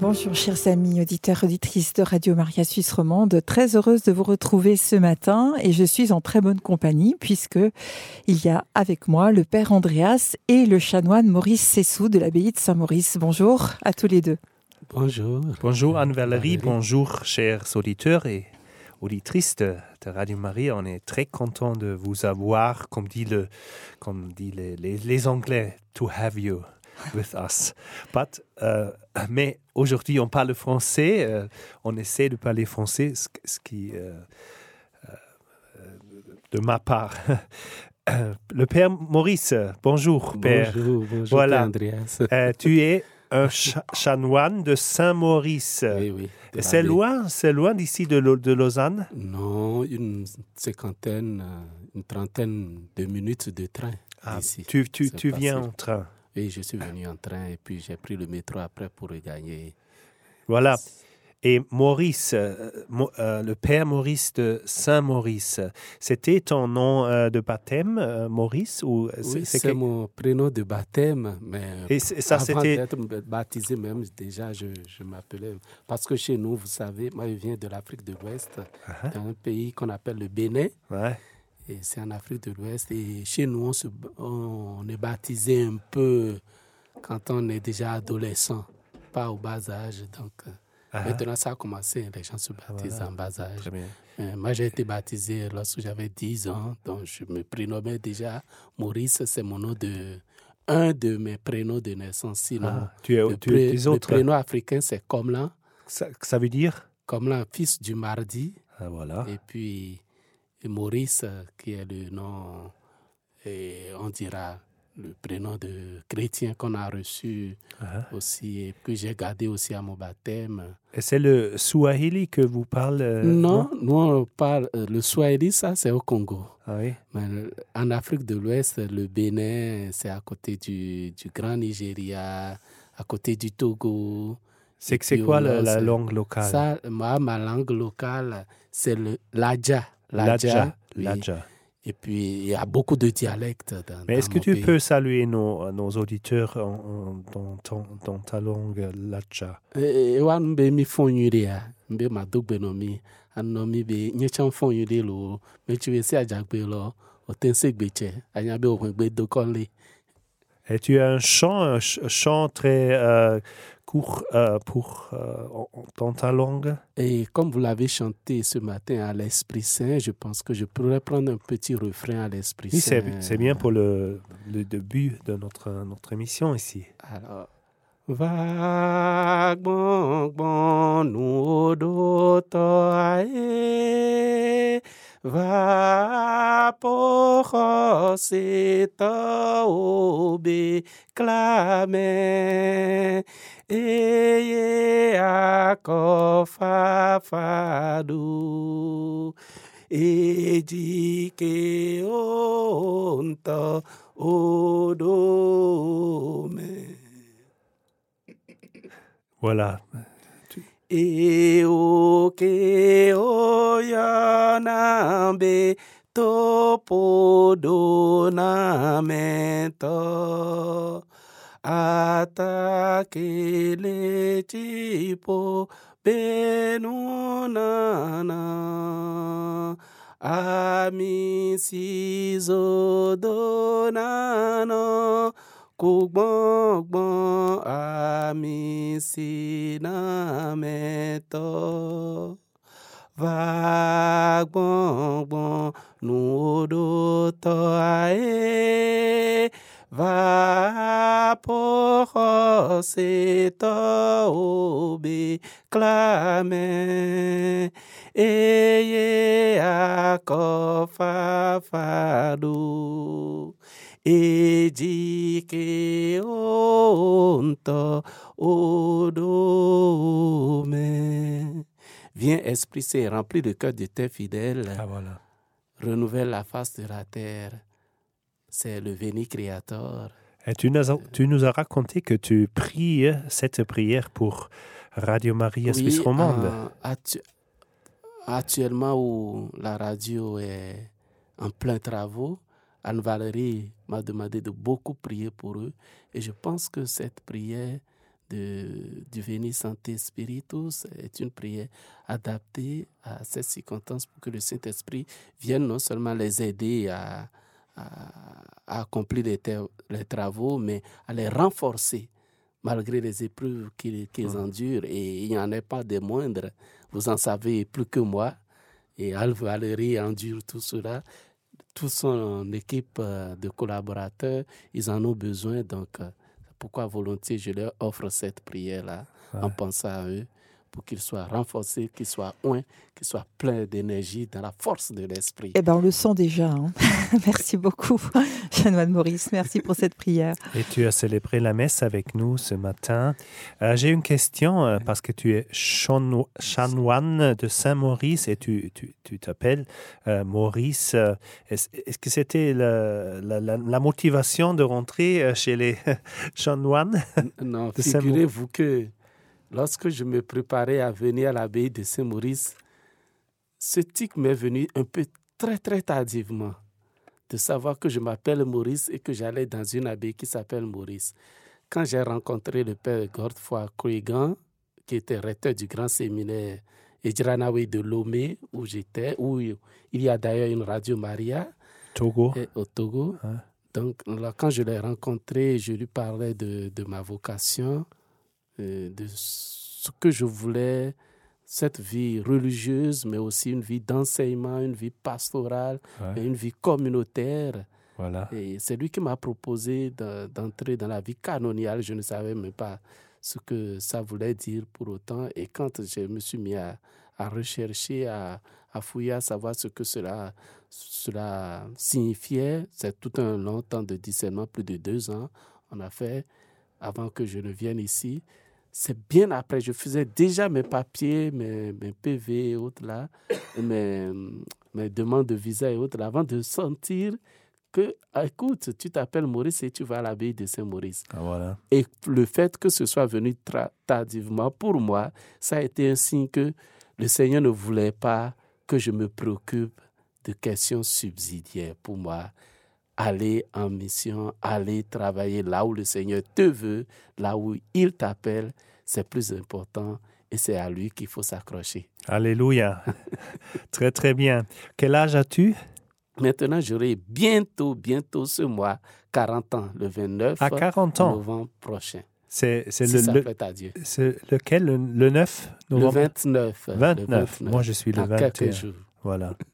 Bonjour chers amis auditeurs auditrices de Radio Maria Suisse Romande, très heureuse de vous retrouver ce matin et je suis en très bonne compagnie puisque il y a avec moi le père Andreas et le chanoine Maurice Sessou de l'abbaye de Saint-Maurice. Bonjour à tous les deux. Bonjour. Bonjour Anne-Valérie, bonjour chers auditeurs et auditrices de, de, Radio Maria. On est très content de vous avoir, comme dit, le, comme dit les, les, les Anglais, to have you with us. But, euh, mais aujourd'hui, on parle français. Euh, on essaie de parler français, ce, ce qui, euh, de ma part. Le père Maurice, bonjour père. Bonjour, bonjour voilà. Andreas. tu es un cha chanoine de Saint-Maurice. Oui, oui. C'est loin, c'est loin d'ici de, de, Lausanne? Non, une cinquantaine, une trentaine de minutes de train ah, ici. Tu, tu, tu viens en train Oui, je suis venu en train et puis j'ai pris le métro après pour regagner. Voilà. Et Maurice, euh, euh, le père Maurice de Saint-Maurice, c'était ton nom euh, de baptême, Maurice ou Oui, c'est que... mon prénom de baptême, mais et ça, avant d'être baptisé même, déjà, je, je m'appelais... Parce que chez nous, vous savez, moi, je viens de l'Afrique de l'Ouest, uh -huh. un pays qu'on appelle le Bénin. Ouais. Et c'est en Afrique de l'Ouest. Et chez nous, on, se, on est baptisé un peu quand on est déjà adolescent, pas au bas âge. Donc... Ah Maintenant, ça a commencé, les gens se baptisent voilà. en bas âge. Euh, moi, j'ai été baptisé lorsque j'avais 10 ans, donc je me prénommais déjà Maurice, c'est mon nom de un de mes prénoms de naissance. Sinon, ah, tu es, le, tu es le prénom africain, c'est Komlan. Ça, ça, veut dire? Komlan, fils du mardi. Ah, voilà. Et puis et Maurice, qui est le nom, et on dira le prénom de chrétien qu'on a reçu uh -huh. aussi et que j'ai gardé aussi à mon baptême. Et c'est le Swahili que vous parlez euh, Non, nous on parle le Swahili, ça c'est au Congo. Ah oui? Mais en Afrique de l'Ouest, le Bénin, c'est à côté du, du, Grand Nigeria, à côté du Togo. C'est c'est quoi la, la, langue locale? Ça, moi, ma langue locale, c'est le l'Adja. L'Adja. Oui. L'Adja. Et puis, il y a beaucoup de dialectes. Dans, Mais est-ce que tu pays. peux saluer nos, nos auditeurs en, en, dans, ton, dans, ta langue be okwen dokonle. Et tu as un chant, un chant très euh, euh, pour, euh, dans ta langue Et comme vous l'avez chanté ce matin à l'Esprit Saint, je pense que je pourrais prendre un petit refrain à l'Esprit oui, Saint. Oui, c'est bien pour le, le, début de notre, notre émission ici. Alors, va porosita obe clame eye akofafadu. Edike onta odome Voilà. E o ke atakele tipo benunana amisizodonana kugbọngbọn amisinametọ vagbọngbọn to ae. Vapọ̀rọ̀ ṣètọ́ òbí clamẹ́ eye akọfàfàdó ejike onto odome. Viens, Esprit Saint, remplis le cœur de tes fidèles. Ah, voilà. Renouvelle la face de la terre. C'est le Véni Créateur. Et tu nous, as, tu nous as raconté que tu pries cette prière pour Radio Maria oui, Suisse Romande. euh, actu actuellement où la radio est en plein travaux, Anne-Valérie m'a demandé de beaucoup prier pour eux et je pense que cette prière de, du Veni Santé Spiritus est une prière adaptée à cette circonstance pour que le Saint-Esprit vienne non seulement les aider à, à, accomplir les, les, travaux, mais à les renforcer malgré les épreuves qu'ils endurent. Et il n'y en a pas de moindres. Vous en savez plus que moi. Et Alve Valérie endure tout cela. Toute son équipe euh, de collaborateurs, ils en ont besoin. Donc, euh, pourquoi volontiers je leur offre cette prière-là en pensant à eux pour qu'ils soient renforcés, qu'ils soient oints, qu'ils soient pleins d'énergie, dans la force de l'esprit. Eh bien, on le sent déjà. Hein. merci beaucoup, Chanoine Maurice. Merci pour cette prière. Et tu as célébré la messe avec nous ce matin. Euh, j'ai une question, euh, parce que tu es chanoine de Saint-Maurice et tu t'appelles tu, euh, Maurice. Est-ce que c'était la, la, motivation de rentrer chez les chanoines Non, figurez-vous que Lorsque je me préparais à venir à l'abbaye de Saint-Maurice, ce tic m'est venu un peu très très tardivement de savoir que je m'appelle Maurice et que j'allais dans une abbaye qui s'appelle Maurice. Quand j'ai rencontré le père Godefroy Kruigan, qui était recteur du grand séminaire Edjranawe de Lomé, où j'étais, où il y a d'ailleurs une radio Maria Togo. au Togo. Donc, là, quand je l'ai rencontré, je lui parlais de, de ma vocation. Euh, de ce que je voulais, cette vie religieuse, mais aussi une vie d'enseignement, une vie pastorale, et une vie communautaire. Voilà. Et c'est lui qui m'a proposé d'entrer dans la vie canoniale. Je ne savais même pas ce que ça voulait dire pour autant. Et quand je me suis mis à, à rechercher, à, à, fouiller, à savoir ce que cela, cela signifiait, c'est tout un long temps de discernement, plus de deux ans, on a fait avant que je ne vienne ici c'est bien après. Je faisais déjà mes papiers, mes, mes PV et autres là, mes, mes, demandes de visa et autres là, avant de sentir que, ah, écoute, tu t'appelles Maurice et tu vas à l'abbaye de Saint-Maurice. Ah, voilà. Et le fait que ce soit venu tardivement, pour moi, ça a été un signe que le Seigneur ne voulait pas que je me préoccupe de questions subsidiaires. Pour moi, aller en mission, aller travailler là où le Seigneur te veut, là où il t'appelle, c'est plus important et c'est à lui qu'il faut s'accrocher. Alléluia. très, très bien. Quel âge as-tu? Maintenant, j'aurai bientôt, bientôt ce mois, 40 ans, le 29 à 40 ans. novembre prochain. C'est le, le, C'est lequel, le, 9 novembre? Le 29. 29. Moi, je suis le 21. Jours. Voilà.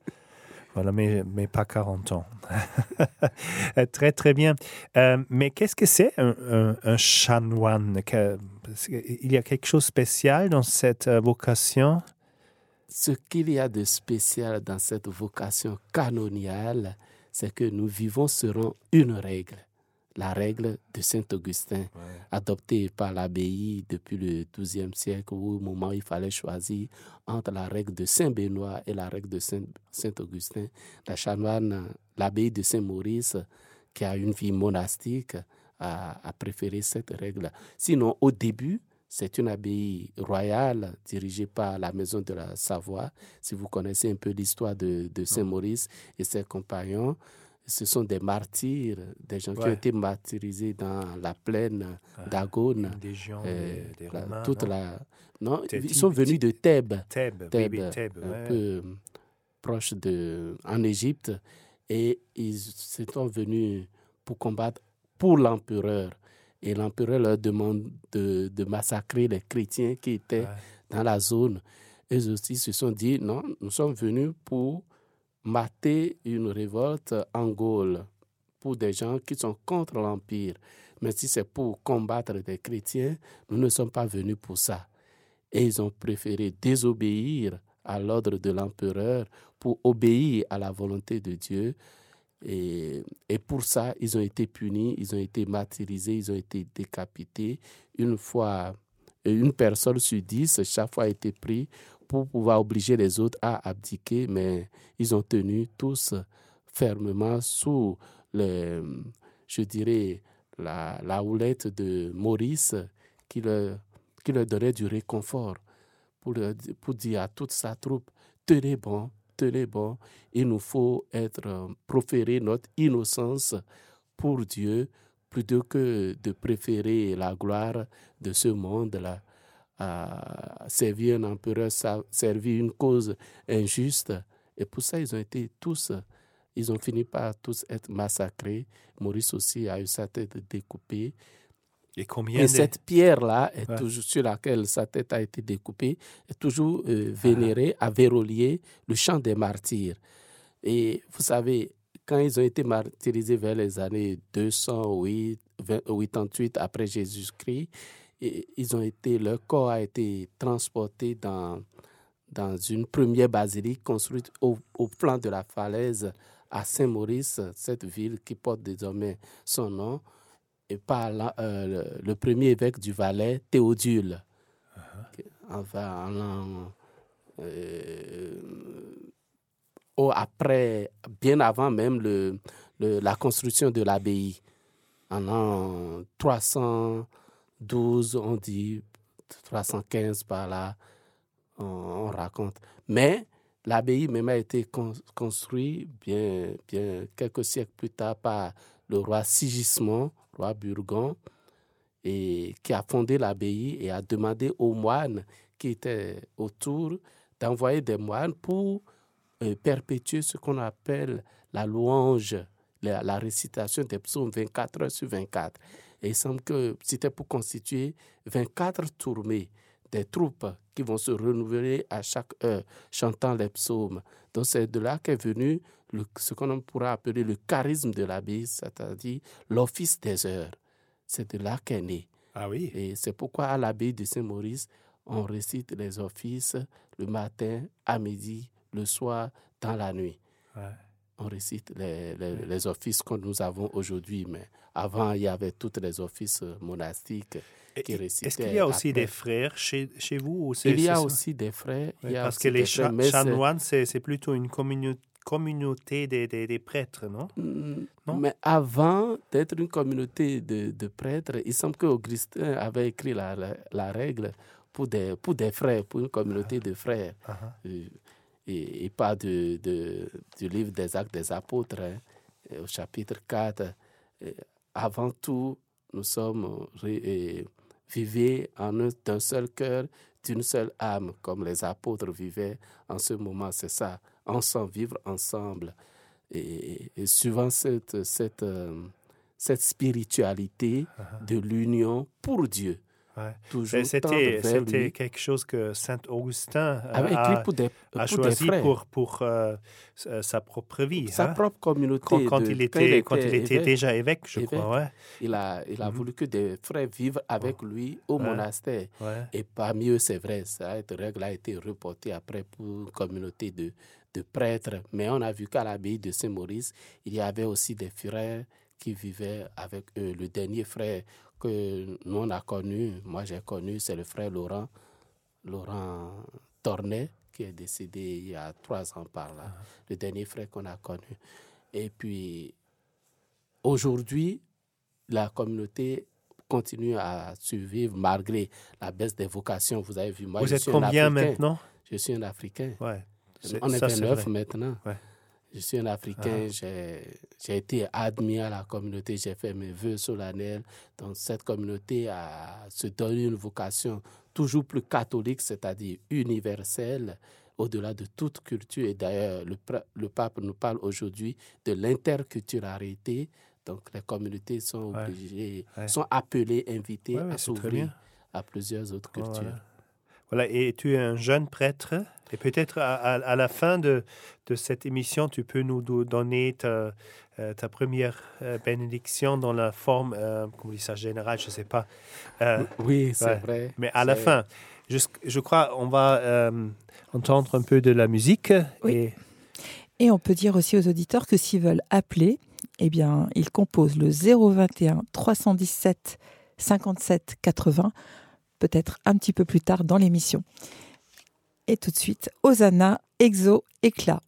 Voilà, mais, pas 40 ans. très, très bien. Euh, mais qu'est-ce que c'est un, un, chanoine? Il y a quelque chose de spécial dans cette euh, vocation? Ce qu'il y a de spécial dans cette vocation canoniale, c'est que nous vivons selon une règle la règle de Saint-Augustin, adoptée par l'abbaye depuis le XIIe siècle, au moment où il fallait choisir entre la règle de Saint-Benoît et la règle de Saint-Augustin. La chanoine, l'abbaye de Saint-Maurice, qui a une vie monastique, a, préféré cette règle. Sinon, au début, c'est une abbaye royale dirigée par la maison de la Savoie. Si vous connaissez un peu l'histoire de, de Saint-Maurice et ses compagnons, ce sont des martyrs, des gens qui ont été martyrisés dans la plaine ah, d'Agone. Des gens, euh, des, Romains, toute non? la, non, ils sont venus de Thèbes, Thèbes, Thèbes, un peu proche de, en Égypte, et ils sont venus pour combattre pour l'empereur. Et l'empereur leur demande de, de, massacrer les chrétiens qui étaient dans la zone. Eux aussi se sont dit, non, nous sommes venus pour mater une révolte en Gaule pour des gens qui sont contre l'Empire. Mais si c'est pour combattre des chrétiens, nous ne sommes pas venus pour ça. Et ils ont préféré désobéir à l'ordre de l'empereur pour obéir à la volonté de Dieu. Et, et, pour ça, ils ont été punis, ils ont été martyrisés, ils ont été décapités. Une fois, une personne sur dix, chaque fois a été pris pour pouvoir obliger les autres à abdiquer, mais ils ont tenu tous fermement sous, le, je dirais, la, houlette de Maurice qui leur, qui donnait du réconfort pour, pour dire à toute sa troupe, tenez bon, tenez bon, il nous faut être proférer notre innocence pour Dieu, plutôt que de préférer la gloire de ce monde-là à servir un empereur, servir une cause injuste. Et pour ça, ils ont été tous, ils ont fini par tous être massacrés. Maurice aussi a eu sa tête découpée. Et combien Et cette pierre-là, est toujours sur laquelle sa tête a été découpée, est toujours euh, vénérée à Vérolier, le champ des martyrs. Et vous savez, quand ils ont été martyrisés vers les années 208, 88 après Jésus-Christ, ils ont été, leur corps a été transporté dans, dans une première basilique construite au, au flanc de la falaise à Saint-Maurice, cette ville qui porte désormais son nom, et par euh, le, premier évêque du Valais, Théodule. Enfin, euh, après, bien avant même le, la construction de l'abbaye, en l'an 312, on dit 315 par là, on, raconte. Mais l'abbaye même a été construite bien, bien quelques siècles plus tard par le roi Sigismond, roi Burgon, et qui a fondé l'abbaye et a demandé aux moines qui étaient autour d'envoyer des moines pour perpétuer ce qu'on appelle la louange, la, récitation des psaumes 24 heures sur 24. Et il semble que c'était pour constituer 24 tournées des troupes qui vont se renouveler à chaque heure, chantant les psaumes. Donc c'est de là qu'est venu ce qu'on pourra appeler le charisme de l'abbaye, c'est-à-dire l'office des heures. C'est de là qu'est né. Ah oui. Et c'est pourquoi à l'abbaye de Saint-Maurice, on récite les offices le matin, à midi, le soir, dans la nuit. On récite les, les, offices que nous avons aujourd'hui, mais avant, il y avait tous les offices monastiques qui récitaient. Est-ce qu'il y a aussi des frères chez, chez vous Il y a aussi des frères. parce que les chanoines, c'est plutôt une communauté communauté des, des, prêtres, non? Mm, non? Mais avant d'être une communauté de, de, prêtres, il semble qu'Augustin avait écrit la, la, règle pour des, pour des frères, pour une communauté de frères. Uh -huh. Et, et, pas de, du livre des Actes des Apôtres, hein, au chapitre 4. avant tout, nous sommes vivés en un, d'un seul cœur, d'une seule âme, comme les apôtres vivaient en ce moment. C'est ça ensemble, vivre ensemble. Et, et suivant cette, cette, euh, cette spiritualité uh-huh. de l'union pour Dieu. C'était quelque chose que Saint Augustin a, a choisi pour, pour euh, sa propre vie. Sa hein? propre communauté. Quand, il, était, quand il était déjà évêque, je crois. Ouais. Il a, il a mm-hmm. voulu que des frères vivent avec lui au monastère. Et parmi eux, c'est vrai, cette règle a été reportée après pour une communauté de, de prêtres. Mais on a vu qu'à l'abbaye de Saint-Maurice, il y avait aussi des frères qui vivaient avec eux. Le dernier frère que nous on a connu, moi j'ai connu, c'est le frère Laurent, Laurent Tornet, qui est décédé il y a trois ans par là, ah. le dernier frère qu'on a connu. Et puis, aujourd'hui, la communauté continue à survivre malgré la baisse des vocations. Vous avez vu, moi, Vous êtes combien maintenant? Je suis un Africain. Ouais. On est 29 maintenant. Ouais. Je suis un Africain, ah. j'ai été admis à la communauté, j'ai fait mes vœux solennels. Donc cette communauté a se donné une vocation toujours plus catholique, c'est-à-dire universelle, au-delà de toute culture. Et d'ailleurs, le, le, pape nous parle aujourd'hui de l'interculturalité. Donc les communautés sont obligées, sont appelées, invitées à s'ouvrir à plusieurs autres cultures. Voilà, et tu es un jeune prêtre. Et peut-être à, la fin de, de, cette émission, tu peux nous donner ta, euh, ta première euh, bénédiction dans la forme, euh, comment dit ça, générale, je ne sais pas. oui, c'est vrai. Mais à la fin, je, je crois on va entendre un peu de la musique. Et... et on peut dire aussi aux auditeurs que s'ils veulent appeler, eh bien, ils composent le 021 317 57 80 peut-être un petit peu plus tard dans l'émission. Et tout de suite, Osana, Exo, Éclat.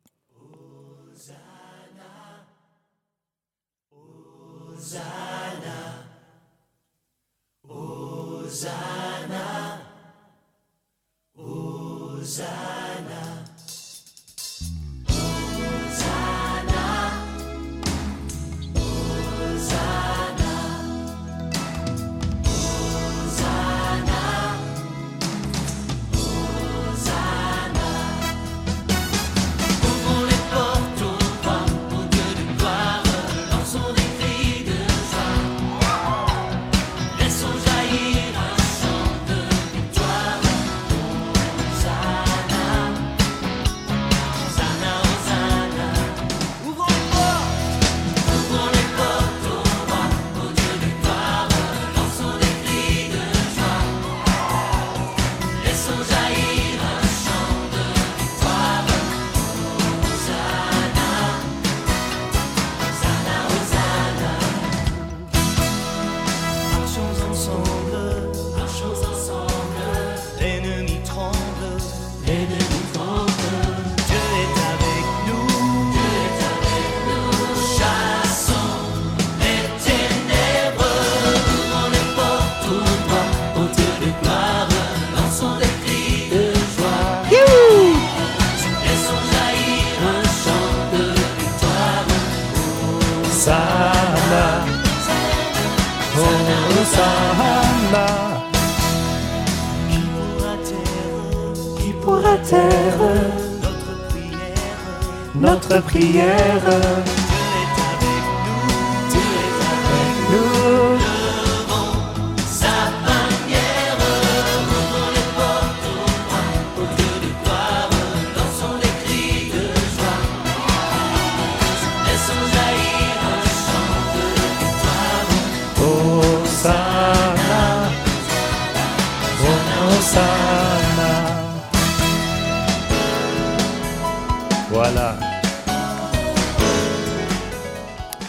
Notre prière,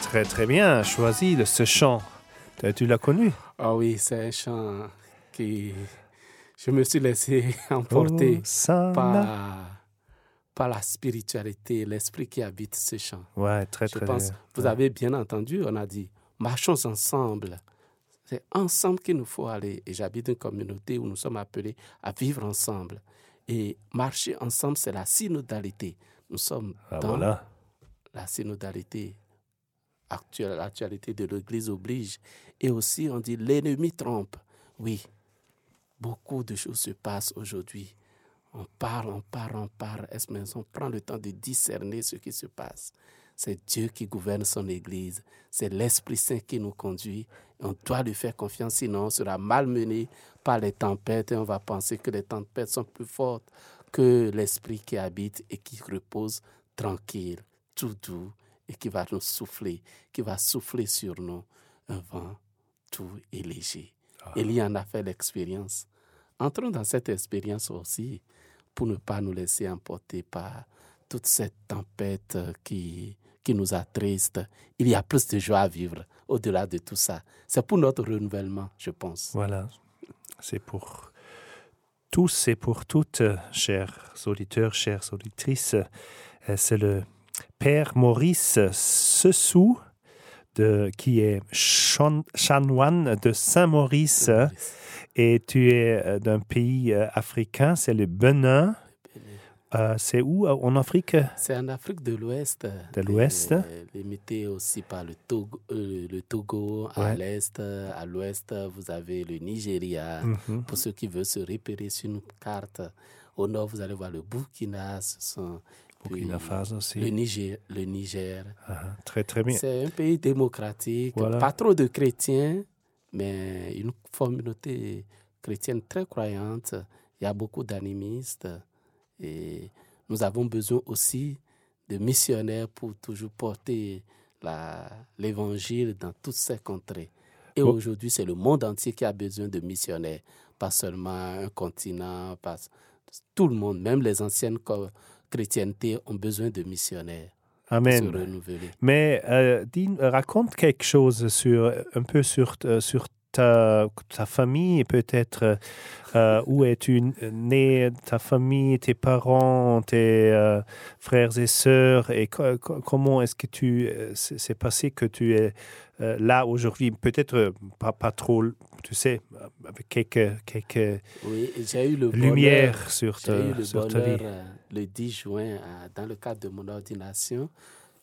Très très bien choisi de ce chant. Tu l'as connu? Ah oui, c'est un chant qui je me suis laissé emporter par, par la spiritualité, l'esprit qui habite ce chant. Ouais, très très bien. Vous avez bien entendu, on a dit marchons ensemble. C'est ensemble qu'il nous faut aller. Et j'habite une communauté où nous sommes appelés à vivre ensemble. Et marcher ensemble, c'est la synodalité. Nous sommes ah, dans la synodalité. L'actualité de l'Église oblige. Et aussi, on dit l'ennemi trompe. Oui, beaucoup de choses se passent aujourd'hui. On parle, on parle, on parle. Est-ce qu'on prend le temps de discerner ce qui se passe? C'est Dieu qui gouverne son Église. C'est l'Esprit Saint qui nous conduit. On doit lui faire confiance, sinon on sera malmené par les tempêtes et on va penser que les tempêtes sont plus fortes que l'Esprit qui habite et qui repose tranquille, tout doux et qui va nous souffler, qui va souffler sur nous un vent tout et léger. Ah. y en a fait l'expérience. Entrons dans cette expérience aussi pour ne pas nous laisser emporter par toute cette tempête qui, qui nous attriste. Il y a plus de joie à vivre au-delà de tout ça. C'est pour notre renouvellement, je pense. Voilà. C'est pour tous et pour toutes, chers auditeurs, chères auditrices. Euh, c'est le Père Maurice Sessou, de, qui est chanoine de Saint-Maurice. Et tu es euh, d'un pays euh, africain, c'est le Benin. Euh, c'est où en Afrique? C'est en Afrique de l'Ouest. De l'Ouest. Limité aussi par le Togo, le Togo à l'Est. À l'Ouest, vous avez le Nigeria. Mhm. Pour ceux qui veulent se repérer sur une carte, au nord, vous allez voir le Burkina. Ce sont Burkina Faso aussi. Le Niger. Le Niger. Ah, très, très bien. C'est un pays démocratique, pas trop de chrétiens, mais une communauté chrétienne très croyante. Il y a beaucoup d'animistes et nous avons besoin aussi de missionnaires pour toujours porter l'évangile dans toutes ces contrées. Et aujourd'hui, c'est le monde entier qui a besoin de missionnaires, pas seulement un continent, pas tout le monde, même les anciennes chrétienté ont besoin de missionnaires. Amen. Pour se renouveler. Mais euh, raconte quelque chose sur un peu sur, euh, sur ta, ta famille, peut-être euh, où es-tu né, ta famille, tes parents, tes euh, frères et sœurs, et comment est-ce que tu c'est passé que tu es là aujourd'hui? Peut-être pas, pas trop, tu sais, avec quelques, quelques oui, eu le lumières sur, ta, eu le sur ta vie. Le 10 juin, dans le cadre de mon ordination,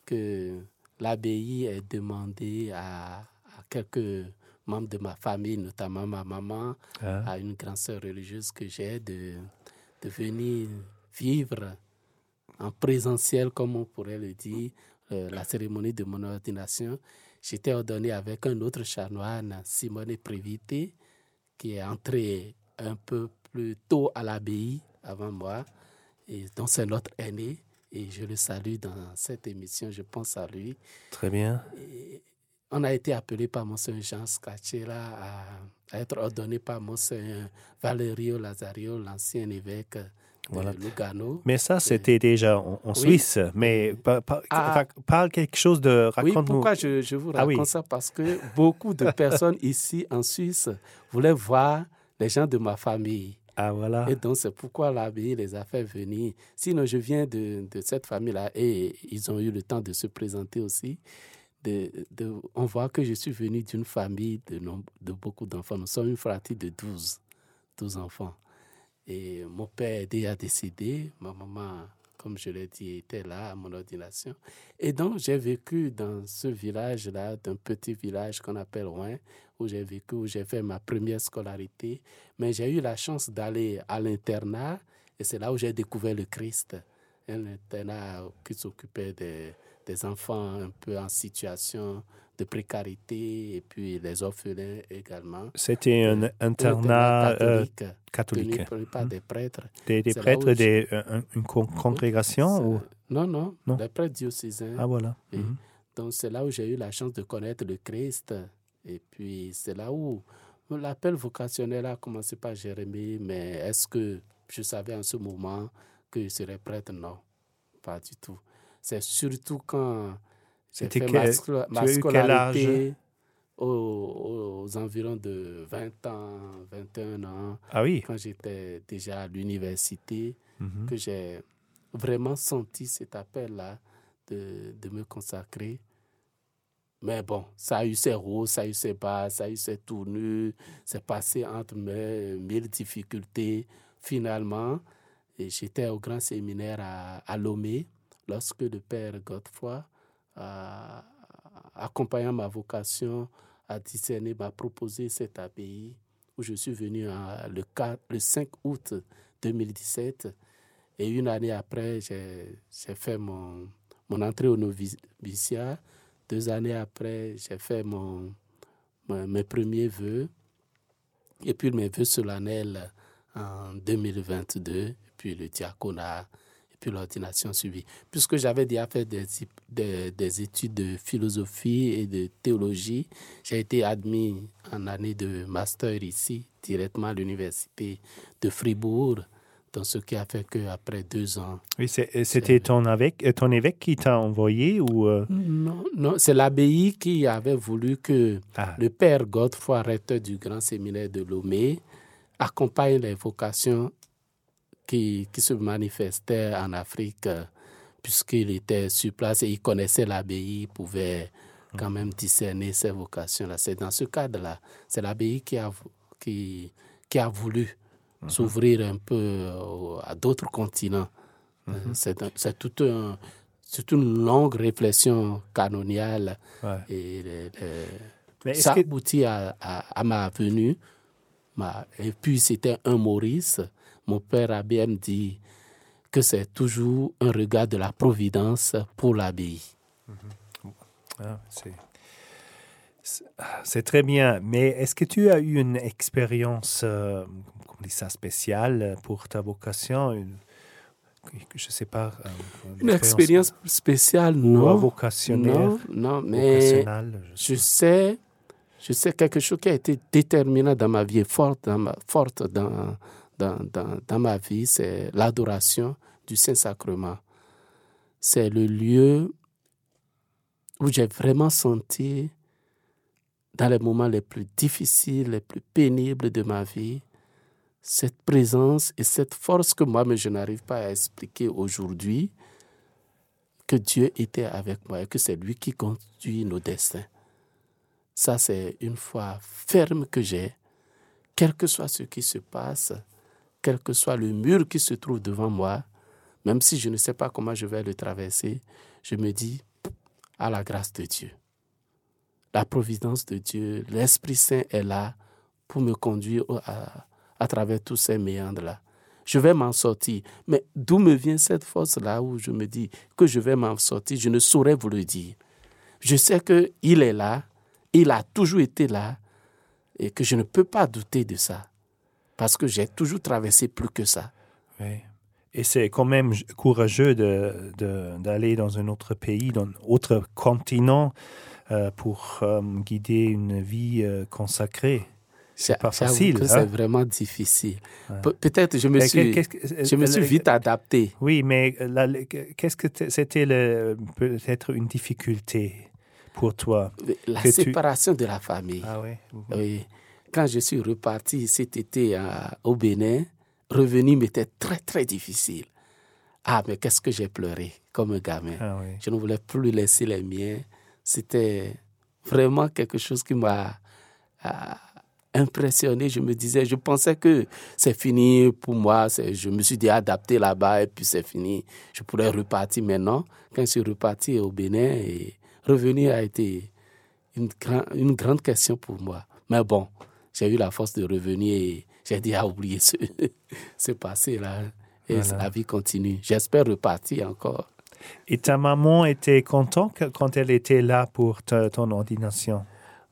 que l'abbaye ait demandé à, à quelques membres de ma famille, notamment ma maman, ah. à une grande sœur religieuse que j'ai, de, de venir vivre en présentiel, comme on pourrait le dire, euh, la cérémonie de mon ordination. J'étais ordonné avec un autre chanoine, Simone Prévité, qui est entré un peu plus tôt à l'abbaye avant moi, et dont c'est notre aîné. Et je le salue dans cette émission, je pense à lui. Très bien on a été appelé par Monseigneur Jean Scacella à, être ordonné par Monseigneur Valerio Lazario, l'ancien évêque de Lugano. Mais ça, c'était déjà en, Suisse. Mais ah. parle quelque chose de... Oui, pourquoi je, vous ah raconte ça? Parce que beaucoup de personnes ici en Suisse voulaient voir les gens de ma famille. Ah, voilà. Et donc, c'est pourquoi l'abbaye les a fait venir. Sinon, je viens de, de cette famille-là et ils ont eu le temps de se présenter aussi on voit que je suis venu d'une famille de, de beaucoup d'enfants. Nous sommes une fratrie de 12, 12 enfants. Et mon père est déjà décédé. Ma maman, comme je l'ai dit, était là à mon ordination. Et donc, j'ai vécu dans ce village-là, d'un petit village qu'on appelle Rouen, où j'ai vécu, où j'ai fait ma première scolarité. Mais j'ai eu la chance d'aller à l'internat Et c'est là où j'ai découvert le Christ. Un internat qui s'occupait des, des enfants un peu en situation de précarité et puis les orphelins également. C'était un Euh, internat euh, catholique, tenu par Hmm. des prêtres. Des, des prêtres, des, un- une con- congrégation ou... Non, non, Non. des prêtres diocésains. Ah voilà. Mhm. Donc c'est là où j'ai eu la chance de connaître le Christ. Et puis c'est là où l'appel vocationnel a commencé par Jérémie. Mais est-ce que je savais en ce moment que je serais prêtre? Non, pas du tout. C'est surtout quand j'ai fait quel- ma, ma scolarité aux, aux environs de 20 ans, 21 ans, Ah oui? quand j'étais déjà à l'université Mhm. que j'ai vraiment senti cet appel-là de, de me consacrer. Mais bon, ça a eu ses hauts, ça a eu ses bas, ça a eu ses tournures, c'est passé entre mes mille difficultés. Finalement, j'étais au grand séminaire à, à Lomé lorsque le père Godefroy, a- accompagnant ma vocation à discerner, m'a proposé cette abbaye où je suis venu en- le, 4 le 5 août 2017. Et une année après, j'ai fait mon, mon entrée au noviciat. Deux années après, j'ai fait mon, mon- mes premiers vœux. Et puis mes vœux solennels en 2022. Et puis le diaconat. Puis l'ordination suivie. Puisque j'avais déjà fait des, des, des études de philosophie et de théologie, j'ai été admis en année de master ici, directement à l'université de Fribourg. Donc, ce qui a fait qu'après deux ans. Oui, c'était ton évêque, euh, ton évêque qui t'a envoyé ou... euh, Non, non, c'est l'abbaye qui avait voulu que Ah, le père Godefroy, recteur du grand séminaire de Lomé, accompagne les vocations qui, qui se manifestaient en Afrique, euh, puisqu'il était sur place et il connaissait l'abbaye, il pouvait quand même discerner ces vocations-là. C'est dans ce cadre-là, c'est l'abbaye qui a, qui, qui a voulu s'ouvrir un peu au- à d'autres continents. Euh, C'est tout un, c'est une longue réflexion canoniale ouais. et Mais est-ce ça que- aboutit à, à- à ma venue. Ma- et puis c'était un Maurice. Mon père abbé me dit que c'est toujours un regard de la providence pour l'abbaye. C'est- c'est- ah, C'est très bien, mais est-ce que tu as eu une expérience, euh, comment on dit ça, spéciale pour ta vocation une- Je ne sais pas. euh, Une expérience spéciale, non. vocationnaire, Non, non, mais vocationnelle, je sais, je sais quelque chose qui a été déterminant dans ma vie, forte dans ma, forte dans, dans, dans, dans ma vie, c'est l'adoration du Saint-Sacrement. C'est le lieu où j'ai vraiment senti, dans les moments les plus difficiles, les plus pénibles de ma vie, cette présence et cette force que moi-même je n'arrive pas à expliquer aujourd'hui, que Dieu était avec moi et que c'est lui qui conduit nos destins. Ça, c'est une foi ferme que j'ai, quel que soit ce qui se passe, quel que soit le mur qui se trouve devant moi, même si je ne sais pas comment je vais le traverser, je me dis, à la grâce de Dieu. La providence de Dieu, l'Esprit Saint est là pour me conduire à travers tous ces méandres-là. Je vais m'en sortir. Mais d'où me vient cette force-là où je me dis que je vais m'en sortir? Je ne saurais vous le dire. Je sais qu'il est là, il a toujours été là, et que je ne peux pas douter de ça. Parce que j'ai toujours traversé plus que ça. Oui. Et c'est quand même courageux de- de- d'aller dans un autre pays, dans un autre continent, euh, pour euh, guider une vie euh, consacrée. C'est pas facile, hein? c'est vraiment difficile. Ouais. Pe- Peut-être je me suis, que- je me suis euh, vite adapté. Oui, mais qu'est-ce que c'était peut-être une difficulté pour toi? La tu- séparation de la famille. Ah oui. Oui. Quand je suis reparti cet été à- au Bénin, revenir m'était très, très difficile. Ah, mais qu'est-ce que j'ai pleuré comme un gamin. Ah oui. Je ne voulais plus laisser les miens. C'était vraiment quelque chose qui m'a ah, impressionné. Je me disais, je pensais que c'est fini pour moi. Je me suis dit adapté là-bas et puis c'est fini. Je pourrais repartir maintenant. Quand je suis reparti au Bénin, et revenir a été une, grand- une grande question pour moi. Mais bon, j'ai eu la force de revenir et j'ai dit à oublier ce, ce passé-là. Et la vie continue. J'espère repartir encore. Et ta maman était contente quand elle était là pour ton ordination?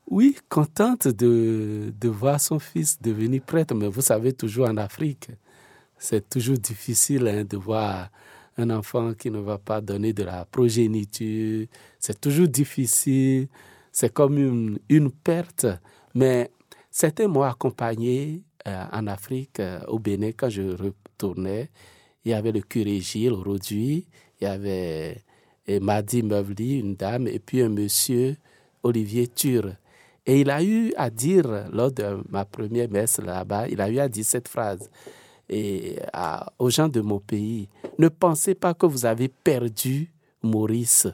Oui, contente de, de voir son fils devenir prêtre. Mais vous savez, toujours en Afrique, c'est toujours difficile hein, de voir un enfant qui ne va pas donner de la progéniture. C'est toujours difficile. C'est comme une, une, perte. Mais c'était moi accompagné euh, en Afrique, euh, au Bénin, quand je retournais. Il y avait le curé Gilles Roduit, il y avait et Madi Mevli, une dame, et puis un monsieur, Olivier Tur. Et il a eu à dire, lors de ma première messe là-bas, il a eu à dire cette phrase et aux gens de mon pays, ne pensez pas que vous avez perdu Maurice.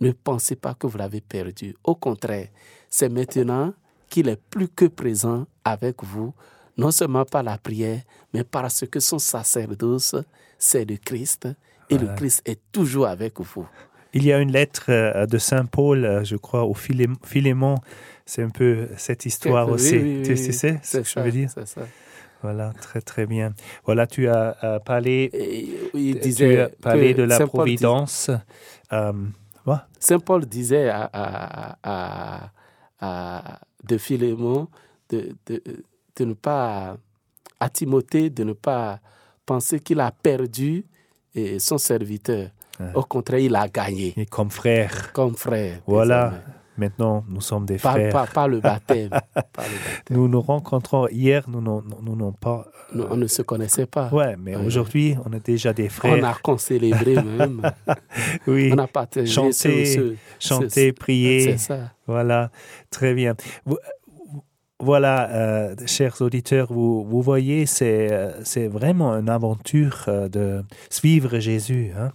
Ne pensez pas que vous l'avez perdu. Au contraire, c'est maintenant qu'il est plus que présent avec vous, non seulement par la prière, mais parce que son sacerdoce, c'est le Christ, et le Christ est toujours avec vous. Il y a une lettre euh, de Saint Paul, euh, je crois, au Philémon. C'est un peu cette histoire aussi. tu sais ce que je veux dire? ça. Voilà, très très bien. Voilà, tu as parlé, il disait tu de la providence. Euh, Saint Paul disait à, à, à, de Philémon de, de, de, ne pas, à Timothée, de ne pas penser qu'il a perdu son serviteur. Au contraire, il a gagné. Et comme frère. Comme frère. Voilà. Maintenant, nous sommes des frères. Pas, le baptême. Nous nous rencontrons hier, nous n'avons pas. on ne se connaissait pas. Ouais, mais aujourd'hui, on est déjà des frères. On a concélébré même. oui. On a partagé chanté, chanter, prier. C'est ça. Voilà, très bien. voilà, euh, chers auditeurs, vous, vous voyez, c'est c'est vraiment une aventure euh, de suivre Jésus, hein,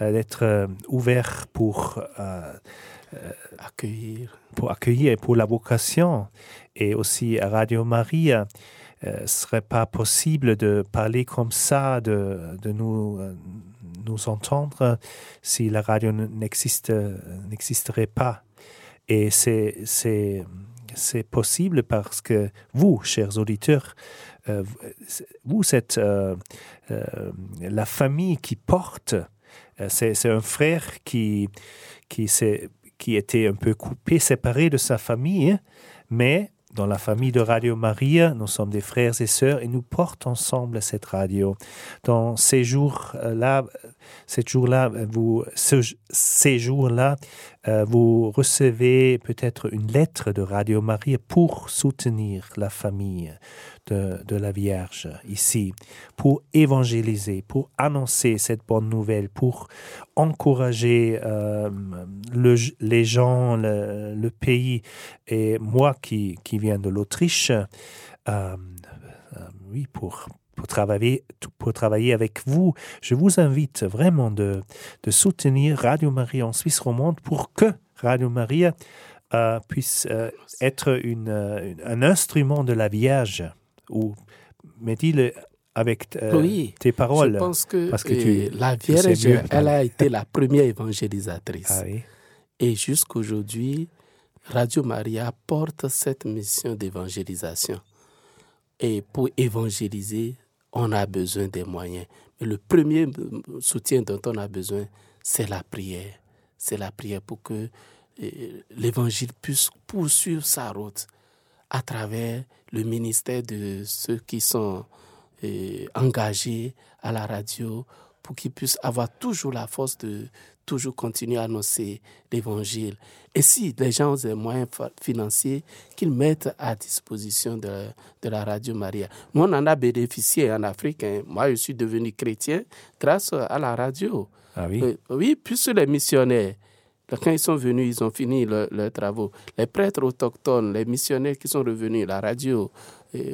d'être ouvert pour euh, accueillir. Pour accueillir et pour la vocation. Et aussi à Radio euh, ce ne serait pas possible de parler comme ça, de, de nous, euh, nous entendre si la radio n'existe, n'existerait pas. Et c'est, c'est, c'est possible parce que vous, chers auditeurs, vous êtes la famille qui porte. C'est, c'est un frère qui, qui s'est qui était un peu coupé, séparé de sa famille, mais dans la famille de Radio Maria, nous sommes des frères et sœurs et nous portons ensemble cette radio. Dans ces jours-là, ces jours-là, vous, ces jours-là, euh, vous recevez peut-être une lettre de Radio Maria pour soutenir la famille de, la Vierge ici, pour évangéliser, pour annoncer cette bonne nouvelle, pour encourager euh, les gens, le, pays. Et moi qui, qui viens de l'Autriche, euh, oui, pour, pour travailler, pour travailler avec vous. Je vous invite vraiment de, de soutenir Radio Maria en Suisse romande pour que Radio Maria puisse être une, un instrument de la Vierge ou mais dis-le avec euh, tes paroles. Je pense que, parce que tu, la Vierge, elle a été la première évangélisatrice. Ah Et jusqu'aujourd'hui, Radio Maria porte cette mission d'évangélisation. Et pour évangéliser, on a besoin des moyens. Mais le premier soutien dont on a besoin, c'est la prière. C'est la prière pour que euh, l'évangile puisse poursuivre sa route à travers le ministère de ceux qui sont euh, engagés à la radio pour qu'ils puissent avoir toujours la force de toujours continuer à annoncer l'évangile. Et si les gens ont des moyens financiers, qu'ils mettent à disposition de, de, la radio Maria. Nous, on en a bénéficié en Afrique. Hein. Moi, je suis devenu chrétien grâce à la radio. Ah oui? Euh, oui, puisque les missionnaires quand ils sont venus, ils ont fini leurs travaux. Les prêtres autochtones, les missionnaires qui sont revenus, la radio,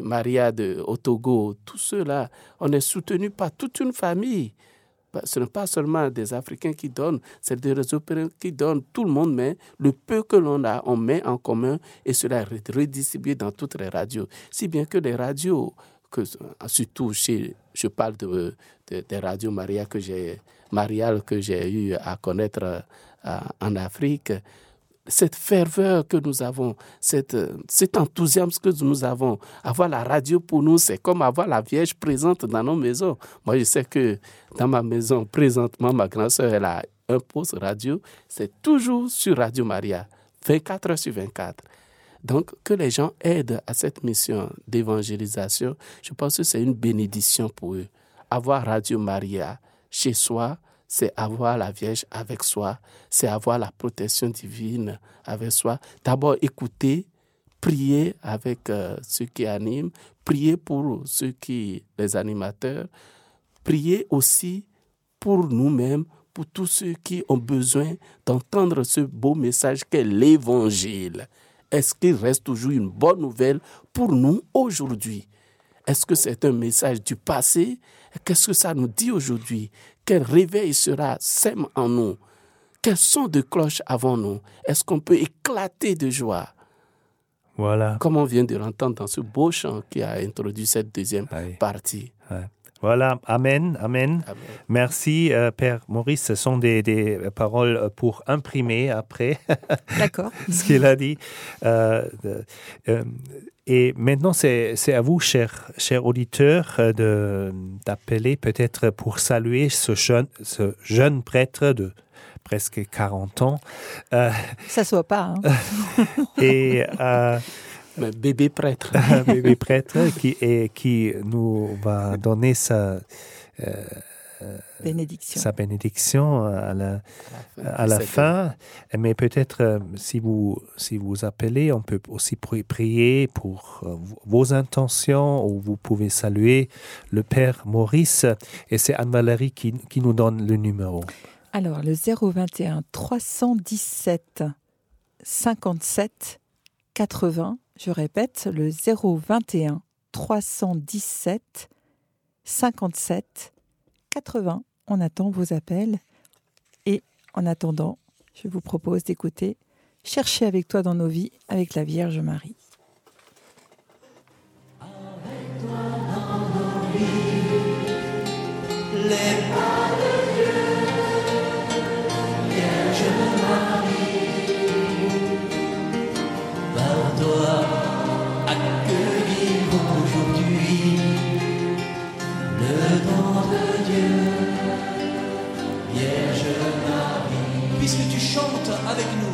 Maria de, au Togo, tous ceux-là, on est soutenus par toute une famille. Ce n'est pas seulement des Africains qui donnent, c'est des Européens qui donnent, tout le monde met. Le peu que l'on a, on met en commun et cela est redistribué dans toutes les radios. Si bien que les radios, que, surtout chez, je parle de, des radios Maria Marial que j'ai eu à connaître en Afrique, cette ferveur que nous avons, cette, cet enthousiasme que nous avons. Avoir la radio pour nous, c'est comme avoir la Vierge présente dans nos maisons. Moi, je sais que dans ma maison, présentement, ma grand-sœur, elle a un poste radio. C'est toujours sur Radio Maria, 24 heures sur 24. Donc, que les gens aident à cette mission d'évangélisation, je pense que c'est une bénédiction pour eux. Avoir Radio Maria chez soi, c'est avoir la Vierge avec soi, c'est avoir la protection divine avec soi. D'abord, écouter, prier avec euh, ceux qui animent, prier pour ceux qui, les animateurs, prier aussi pour nous-mêmes, pour tous ceux qui ont besoin d'entendre ce beau message qu'est l'Évangile. Est-ce qu'il reste toujours une bonne nouvelle pour nous aujourd'hui? Est-ce que c'est un message du passé? Qu'est-ce que ça nous dit aujourd'hui? Quel réveil sera sème en nous? Quels son de cloche avons-nous Est-ce qu'on peut éclater de joie? Voilà. Comme on vient de l'entendre dans ce beau chant qui a introduit cette deuxième partie. Voilà, Amen, Amen. Merci, euh, Père Maurice. Ce sont des, des, paroles pour imprimer après D'accord. ce qu'il a dit. Euh, euh, et maintenant, c'est à vous, chers cher auditeurs, d'appeler peut-être pour saluer ce jeune, ce jeune prêtre de presque 40 ans. Euh, Ça se voit pas. Hein. et bébé prêtre. bébé prêtre qui, est, qui nous va donner sa, euh, bénédiction. sa bénédiction à la, à la fin. Mais peut-être euh, si vous, si vous appelez, on peut aussi prier pour euh, vos intentions ou vous pouvez saluer le Père Maurice. Et c'est Anne-Valérie qui, qui nous donne le numéro. Alors, le 021 317 57 80 je répète, le 021 317 57 80. On attend vos appels. Et en attendant, je vous propose d'écouter Chercher avec toi dans nos vies avec la Vierge Marie. Toi. puisque tu chantes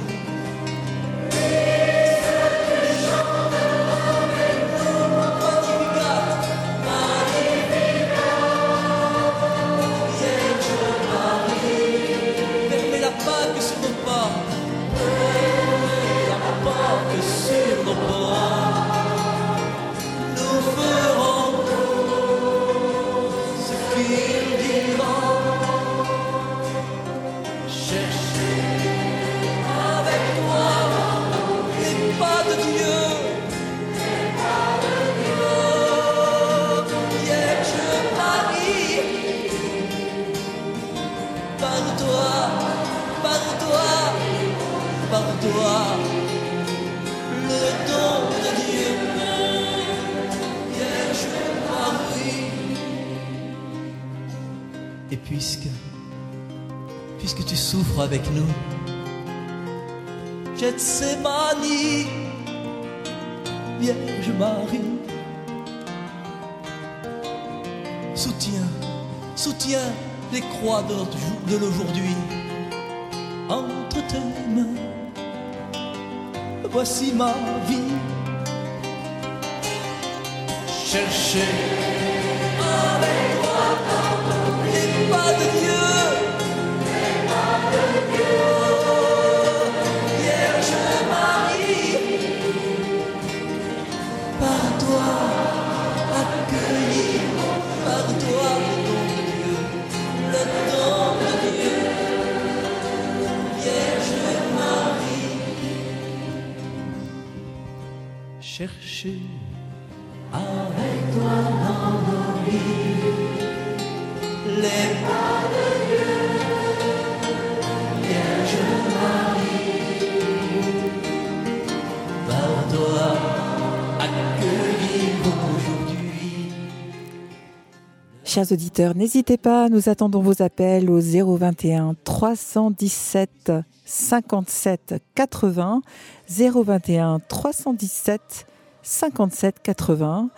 Voici ma vie. Cherchez chercher. Avec toi dans nos vies. Les pas de Dieu, Vierge Marie, par toi accueillir aujourd'hui. Chers auditeurs, n'hésitez pas, nous attendons vos appels au 021 317 57 80 021 317 57 80.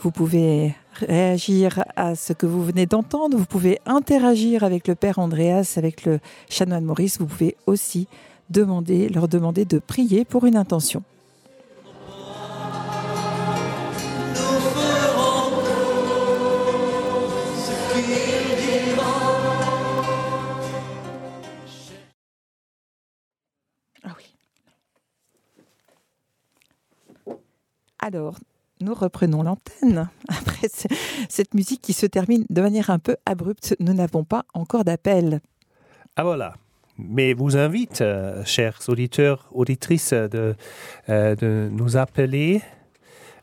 Vous pouvez réagir à ce que vous venez d'entendre, vous pouvez interagir avec le Père Andreas, avec le chanoine Maurice, vous pouvez aussi leur demander de prier pour une intention. Alors, nous reprenons l'antenne. Après ce- cette musique qui se termine de manière un peu abrupte, nous n'avons pas encore d'appel. Ah voilà. Mais vous invite, euh, chers auditeurs, auditrices, de, euh, de nous appeler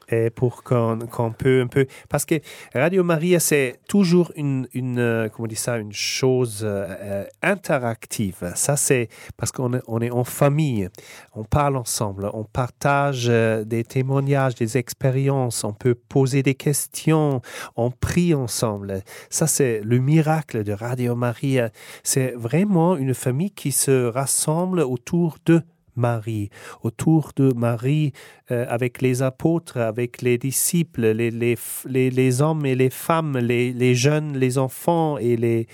et pour qu'on qu'on peut un peu... Parce que Radio Maria, c'est toujours une, une, euh, comment on dit ça, une chose euh, euh, interactive. Ça, c'est parce qu'on est, on est en famille, on parle ensemble, on partage des témoignages, des expériences, on peut poser des questions, on prie ensemble. Ça, c'est le miracle de Radio Maria. C'est vraiment une famille qui se rassemble autour de Marie, autour de Marie euh, avec les apôtres, avec les disciples, les, les, les, hommes et les femmes, les, les jeunes, les enfants et les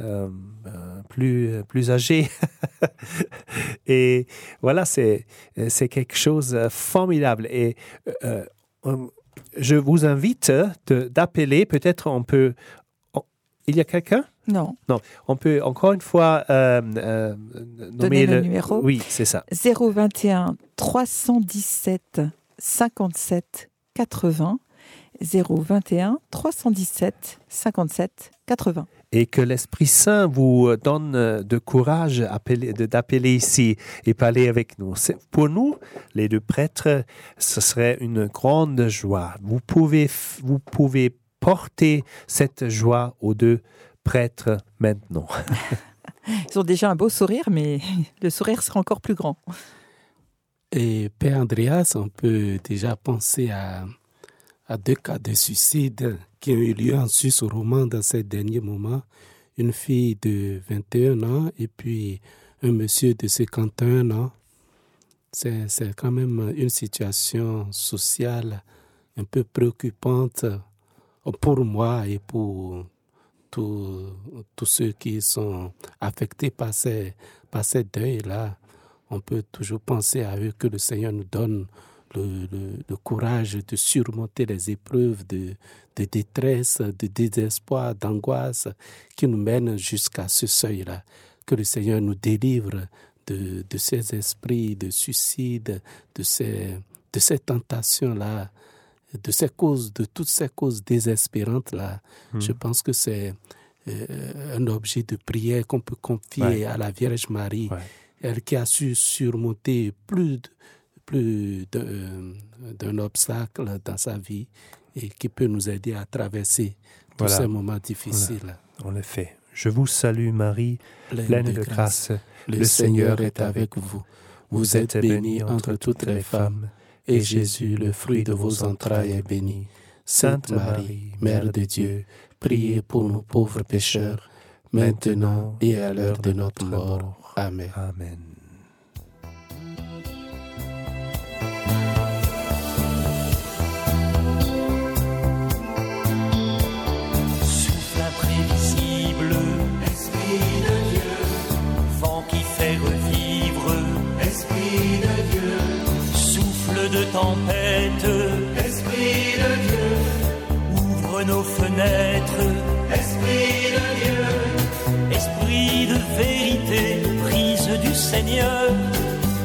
euh, euh, plus, plus âgés. et voilà, c'est quelque chose de formidable. Et je vous invite d'appeler, peut-être on peut... Il y a quelqu'un? Non. non, on peut encore une fois euh, euh, nommer le numéro Oui, c'est ça. 021 317 57 80. 021 317 57 80. Et que l'Esprit Saint vous donne de courage d'appeler ici et parler avec nous. Pour nous, les deux prêtres, ce serait une grande joie. Vous pouvez, vous pouvez porter cette joie aux deux prêtres maintenant. Ils ont déjà un beau sourire, mais le sourire sera encore plus grand. Et Père Andreas, on peut déjà penser à, à deux cas de suicide qui ont eu lieu en Suisse romande dans ces derniers moments. Une fille de 21 ans et puis un monsieur de 51 ans. C'est quand même une situation sociale un peu préoccupante pour moi et pour tous ceux qui sont affectés par ces, par deuils-là on peut toujours penser à eux que le Seigneur nous donne le, le- le courage de surmonter les épreuves de, de détresse, de désespoir, d'angoisse qui nous mènent jusqu'à ce seuil-là. Que le Seigneur nous délivre de, de ces esprits de suicide, de ces, de ces tentations-là, de ces causes, de toutes ces causes désespérantes-là. Je pense que c'est euh, un objet de prière qu'on peut confier Ouais. à la Vierge Marie Ouais. elle qui a su surmonter plus, de- plus d'un d'un obstacle dans sa vie et qui peut nous aider à traverser tous Voilà. ces moments difficiles. En effet, je vous salue Marie, pleine de grâce. Le Seigneur est avec vous. Vous êtes bénie entre toutes les femmes, et Jésus, le fruit de vos entrailles, est béni. Sainte Marie, Mère de Dieu, priez pour nous pauvres pécheurs, maintenant et à l'heure de notre mort. Amen. Amen.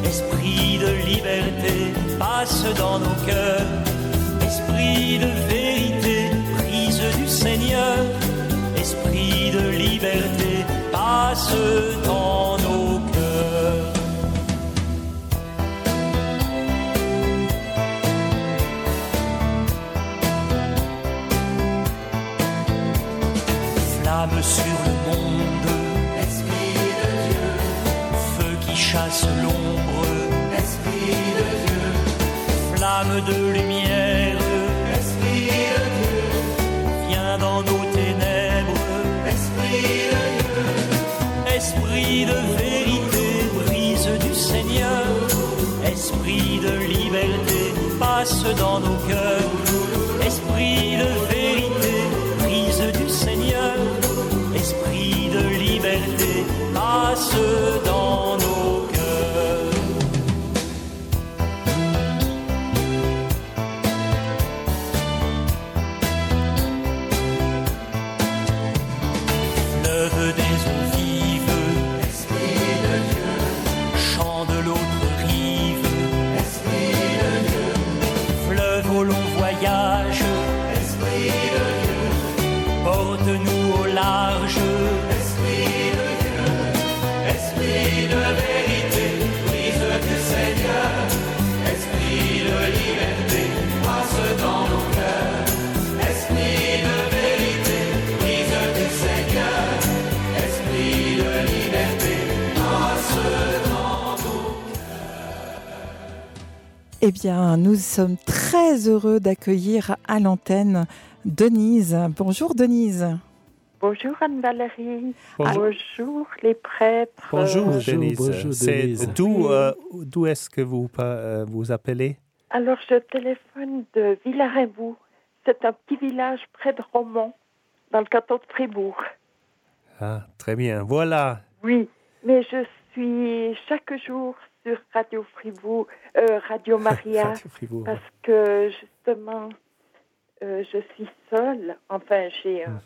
Esprit de liberté, passe dans nos cœurs, esprit de vérité, prise du Seigneur, esprit de liberté, passe dans nos chasse l'ombre. Esprit de Dieu, flamme de lumière. Esprit de Dieu, viens dans nos ténèbres. Esprit de Dieu, esprit de vérité, brise du Seigneur. Esprit de liberté, passe dans nos cœurs. Esprit de vérité, brise du Seigneur. Esprit de liberté, passe dans nos cœurs. Bien, nous sommes très heureux d'accueillir à l'antenne Denise. Bonjour Denise. Bonjour Anne-Valérie. Bonjour. Bonjour les prêtres. Bonjour, Bonjour, Denise. bonjour, Denise. d'où euh, d'où est-ce que vous euh, vous appelez? Alors je téléphone de Villarimbourg. C'est un petit village près de Romont, dans le canton de Fribourg. Ah, très bien. Voilà. Oui, mais je suis chaque jour sur Radio Fribourg, euh, Radio Maria, Radio Fribourg. parce que justement, euh, je suis seule. Enfin, j'ai un-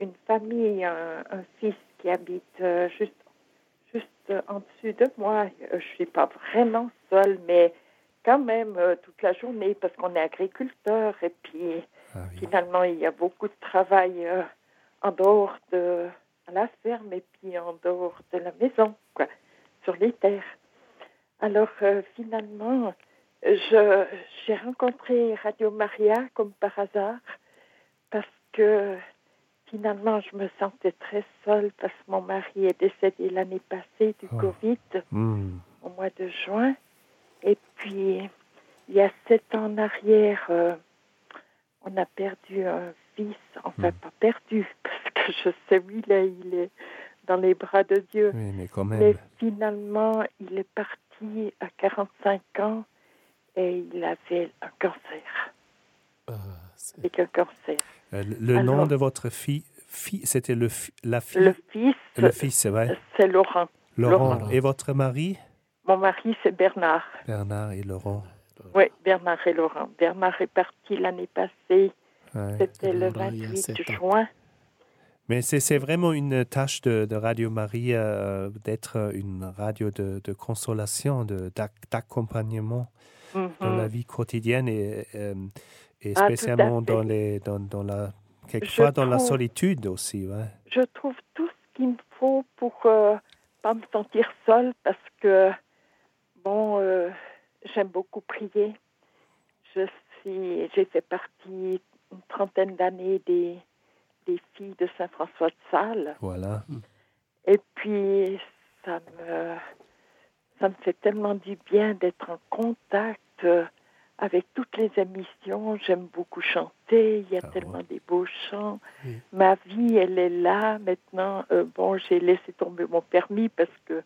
une famille, un, un fils qui habite euh, juste, juste en dessus de moi. Je suis pas vraiment seule, mais quand même toute la journée, parce qu'on est agriculteur et puis Ah oui. finalement, il y a beaucoup de travail en dehors de à la ferme et puis en dehors de la maison, quoi, sur les terres. Alors euh, finalement, je j'ai rencontré Radio Maria comme par hasard parce que finalement je me sentais très seule parce que mon mari est décédé l'année passée du Oh. Covid Hmm. au mois de juin. Et puis, il y a sept ans en arrière, euh, on a perdu un fils, enfin pas perdu, parce que je sais où il est, il est dans les bras de Dieu. Oui, mais quand même. Mais finalement, il est parti à 45 ans et il avait un cancer, Euh, c'est- un cancer. Euh, le nom de votre fille, fille c'était le la fille, Le fils, le fils, c'est vrai. c'est Laurent. Laurent. Laurent. Et votre mari? Mon mari, c'est Bernard. Bernard et Laurent. Oui, Bernard et Laurent. Bernard est parti l'année passée, Ouais. c'était le Laurent, il y a 28 sept ans. juin. Mais c'est vraiment une tâche de, de Radio Marie euh, d'être une radio de, de consolation, de- d'ac- d'accompagnement dans la vie quotidienne et, euh, et Ah, spécialement dans, les, dans, dans la, quelquefois dans la solitude aussi. Ouais. je trouve tout ce qu'il me faut pour euh, pas me sentir seule parce que bon euh, j'aime beaucoup prier je suis j'ai fait partie une trentaine d'années des des filles de Saint François de Sales Voilà. et puis ça me ça me fait tellement du bien d'être en contact euh, avec toutes les émissions. J'aime beaucoup chanter. Il y a Ah tellement ouais. des beaux chants. Oui. Ma vie, elle est là maintenant. Euh, bon, j'ai laissé tomber mon permis parce que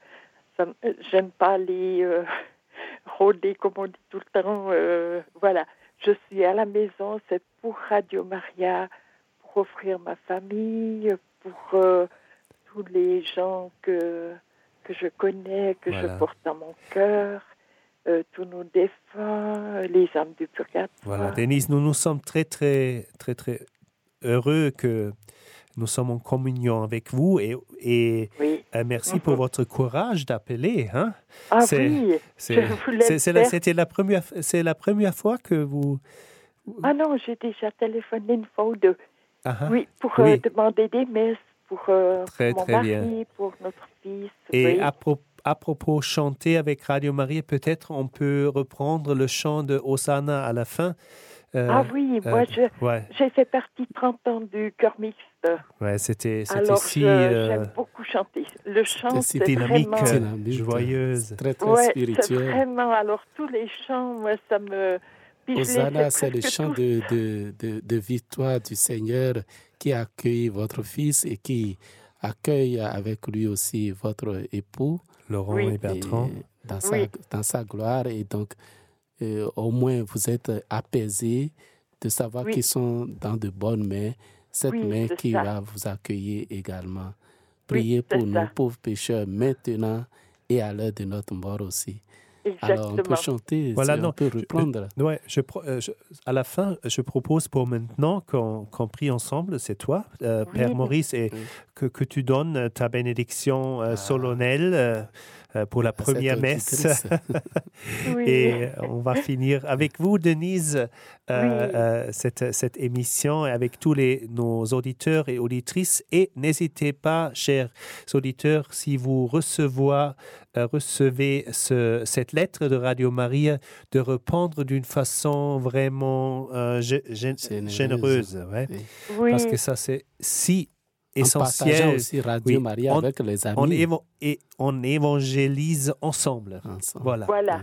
euh, j'aime pas aller euh, rôder comme on dit tout le temps. Euh, voilà, je suis à la maison. C'est pour Radio Maria, pour offrir ma famille, pour euh, tous les gens que que je connais, que Voilà. je porte dans mon cœur. euh, tous nos défunts, les âmes du purgatoire. Voilà, Denise, nous nous sommes très, très, très, très heureux que nous sommes en communion avec vous et, et Oui. euh, merci pour Mhm. votre courage d'appeler. Hein? Ah C'est- oui. La-. C'était la première, c'est la première fois que vous. Ah non, j'ai déjà téléphoné une fois ou deux. Ah. Oui, pour Oui. euh, demander des messes pour euh, Très, mon très mari, bien. pour notre fils. Et oui. à, pro- à propos chanter avec Radio Marie, peut-être on peut reprendre le chant de Hosanna à la fin. Euh, ah oui, moi euh, je- Ouais, j'ai fait partie 30 ans du chœur mixte. ouais, c'était, c'était Alors si je- euh, j'aime beaucoup chanter. Le chant, c'est dynamique, vraiment... Dynamique, joyeuse. Très, très Ouais, c'est spirituel. vraiment... Alors tous les chants, moi, ça me... Hosanna, c'est le chant de, de, de, de victoire du Seigneur qui accueille votre fils et qui accueille avec lui aussi votre époux Laurent Oui. et Bertrand. et dans, sa, Oui. dans sa gloire. Et donc, euh, au moins, vous êtes apaisés de savoir Oui. qu'ils sont dans de bonnes mains. Cette Oui, main qui ça. va vous accueillir également. Priez pour nous, ça. pauvres pécheurs, maintenant et à l'heure de notre mort aussi. Alors, on peut chanter, Voilà, si non, on peut je- reprendre. Ouais, je, pro- euh, je- à la fin, je propose pour maintenant qu'on prie ensemble, c'est toi, euh, Oui. Père Maurice, et Oui. que, que tu donnes ta bénédiction euh, Ah. solennelle euh, euh, pour la première messe. Oui. Et euh, on va finir avec vous, Denise, euh, Oui. euh, cette, cette émission et avec tous les, nos auditeurs et auditrices. Et n'hésitez pas, chers auditeurs, si vous recevez, euh, recevez ce- cette lettre de Radio Maria, de répondre d'une façon vraiment euh, gé- gé- Généreuse. généreuse. ouais. Oui. oui. Parce que ça, c'est si essentiel. aussi Radio Oui. Maria On- avec les amis. On, évo- et on évangélise ensemble. ensemble. Voilà. Voilà.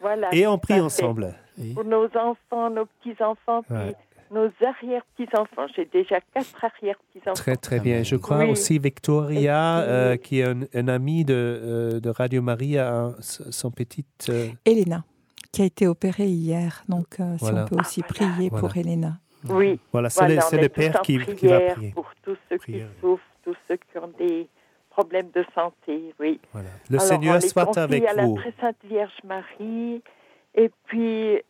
Voilà. Et on prie ensemble. Oui. Pour nos enfants, nos petits-enfants, Ouais. nos arrière-petits-enfants. J'ai déjà quatre arrière-petits-enfants. Très, très bien. Je crois Oui. aussi Victoria, euh, qui est un, un ami de, euh, de Radio Maria, hein, son petit. euh, Elena, qui a été opérée hier. Donc, euh, si on peut aussi Ah, voilà. prier pour. Elena. Oui. voilà, c'est Voilà, le, Père qui, qui va prier. Pour tous ceux Prière. qui souffrent, tous ceux qui ont des problèmes de santé, oui. Voilà. Le Alors, Seigneur soit avec à vous. la très sainte Vierge Marie. Et puis, euh,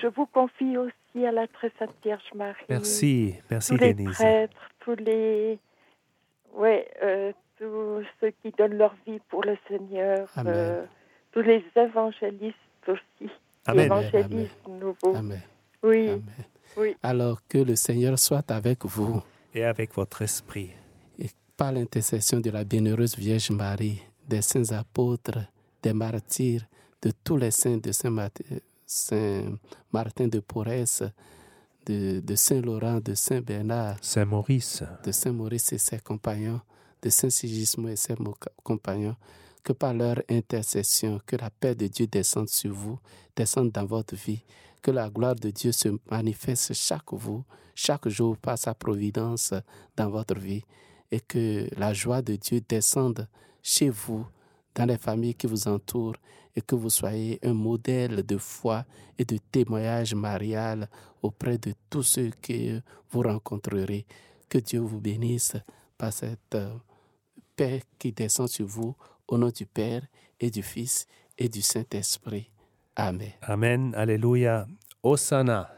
je vous confie aussi à la très sainte Vierge Marie. Merci, merci Tous les Denise. prêtres, tous les... Ouais, euh, tous ceux qui donnent leur vie pour le Seigneur. Euh, tous les évangélistes aussi. Amen. Évangélistes nouveaux. Amen. Oui, Amen. Oui. Alors que le Seigneur soit avec vous Et avec votre esprit. et par l'intercession de la bienheureuse Vierge Marie, des saints apôtres, des martyrs, de tous les saints de Saint Martin, Saint Martin de Porès, de, de Saint Laurent, de Saint Bernard, Saint-Maurice. de Saint Maurice et ses compagnons, de Saint Sigismond et ses compagnons, que par leur intercession, que la paix de Dieu descende sur vous, descende dans votre vie, que la gloire de Dieu se manifeste chaque vous, chaque jour par sa providence dans votre vie, et que la joie de Dieu descende chez vous, dans les familles qui vous entourent, et que vous soyez un modèle de foi et de témoignage marial auprès de tous ceux que vous rencontrerez. Que Dieu vous bénisse par cette euh, paix qui descend sur vous au nom du Père et du Fils et du Saint-Esprit. Amen. Amen. Alléluia. Hosanna.